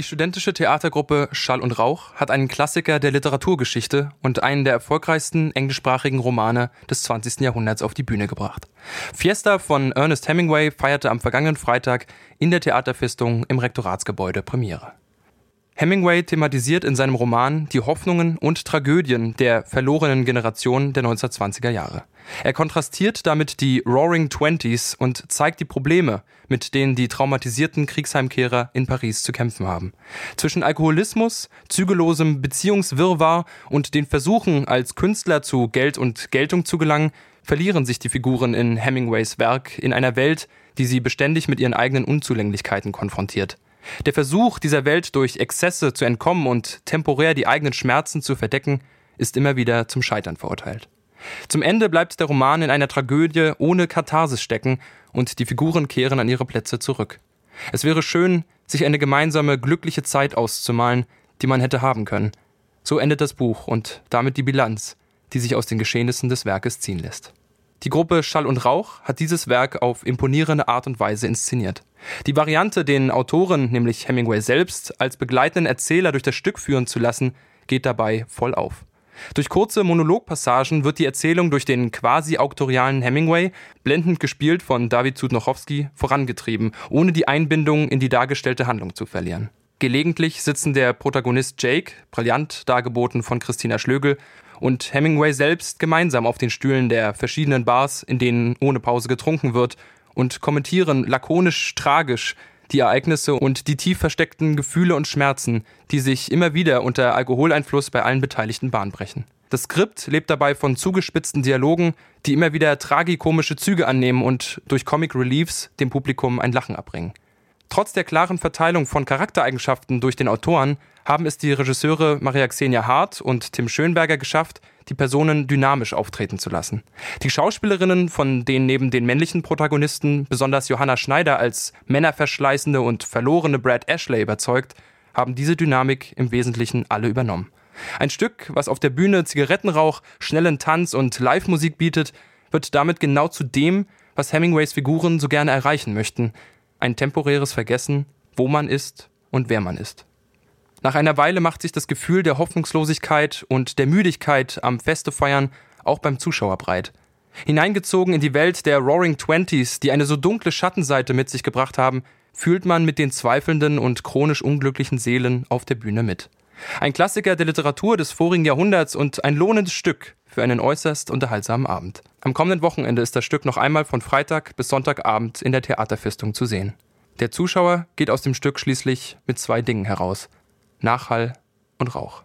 Die studentische Theatergruppe Schall und Rauch hat einen Klassiker der Literaturgeschichte und einen der erfolgreichsten englischsprachigen Romane des 20. Jahrhunderts auf die Bühne gebracht. Fiesta von Ernest Hemingway feierte am vergangenen Freitag in der Theaterfestung im Rektoratsgebäude Premiere. Hemingway thematisiert in seinem Roman die Hoffnungen und Tragödien der verlorenen Generation der 1920er Jahre. Er kontrastiert damit die Roaring Twenties und zeigt die Probleme, mit denen die traumatisierten Kriegsheimkehrer in Paris zu kämpfen haben. Zwischen Alkoholismus, zügellosem Beziehungswirrwarr und den Versuchen, als Künstler zu Geld und Geltung zu gelangen, verlieren sich die Figuren in Hemingways Werk in einer Welt, die sie beständig mit ihren eigenen Unzulänglichkeiten konfrontiert. Der Versuch, dieser Welt durch Exzesse zu entkommen und temporär die eigenen Schmerzen zu verdecken, ist immer wieder zum Scheitern verurteilt. Zum Ende bleibt der Roman in einer Tragödie ohne Katharsis stecken und die Figuren kehren an ihre Plätze zurück. Es wäre schön, sich eine gemeinsame, glückliche Zeit auszumalen, die man hätte haben können. So endet das Buch und damit die Bilanz, die sich aus den Geschehnissen des Werkes ziehen lässt. Die Gruppe Schall und Rauch hat dieses Werk auf imponierende Art und Weise inszeniert. Die Variante, den Autoren, nämlich Hemingway selbst, als begleitenden Erzähler durch das Stück führen zu lassen, geht dabei voll auf. Durch kurze Monologpassagen wird die Erzählung durch den quasi auktorialen Hemingway, blendend gespielt von David Zudnochowski, vorangetrieben, ohne die Einbindung in die dargestellte Handlung zu verlieren. Gelegentlich sitzen der Protagonist Jake, brillant dargeboten von Christina Schlögel, und Hemingway selbst gemeinsam auf den Stühlen der verschiedenen Bars, in denen ohne Pause getrunken wird, und kommentieren lakonisch tragisch die Ereignisse und die tief versteckten Gefühle und Schmerzen, die sich immer wieder unter Alkoholeinfluss bei allen Beteiligten bahnbrechen. Das Skript lebt dabei von zugespitzten Dialogen, die immer wieder tragikomische Züge annehmen und durch Comic Reliefs dem Publikum ein Lachen abbringen. Trotz der klaren Verteilung von Charaktereigenschaften durch den Autoren haben es die Regisseure Maria Xenia Hart und Tim Schönberger geschafft, die Personen dynamisch auftreten zu lassen. Die Schauspielerinnen, von denen neben den männlichen Protagonisten besonders Johanna Schneider als männerverschleißende und verlorene Brad Ashley überzeugt, haben diese Dynamik im Wesentlichen alle übernommen. Ein Stück, was auf der Bühne Zigarettenrauch, schnellen Tanz und Live-Musik bietet, wird damit genau zu dem, was Hemingways Figuren so gerne erreichen möchten, ein temporäres Vergessen, wo man ist und wer man ist. Nach einer Weile macht sich das Gefühl der Hoffnungslosigkeit und der Müdigkeit am Feste feiern auch beim Zuschauer breit. Hineingezogen in die Welt der Roaring Twenties, die eine so dunkle Schattenseite mit sich gebracht haben, fühlt man mit den zweifelnden und chronisch unglücklichen Seelen auf der Bühne mit. Ein Klassiker der Literatur des vorigen Jahrhunderts und ein lohnendes Stück für einen äußerst unterhaltsamen Abend. Am kommenden Wochenende ist das Stück noch einmal von Freitag bis Sonntagabend in der Theaterfestung zu sehen. Der Zuschauer geht aus dem Stück schließlich mit zwei Dingen heraus. Nachhall und Rauch.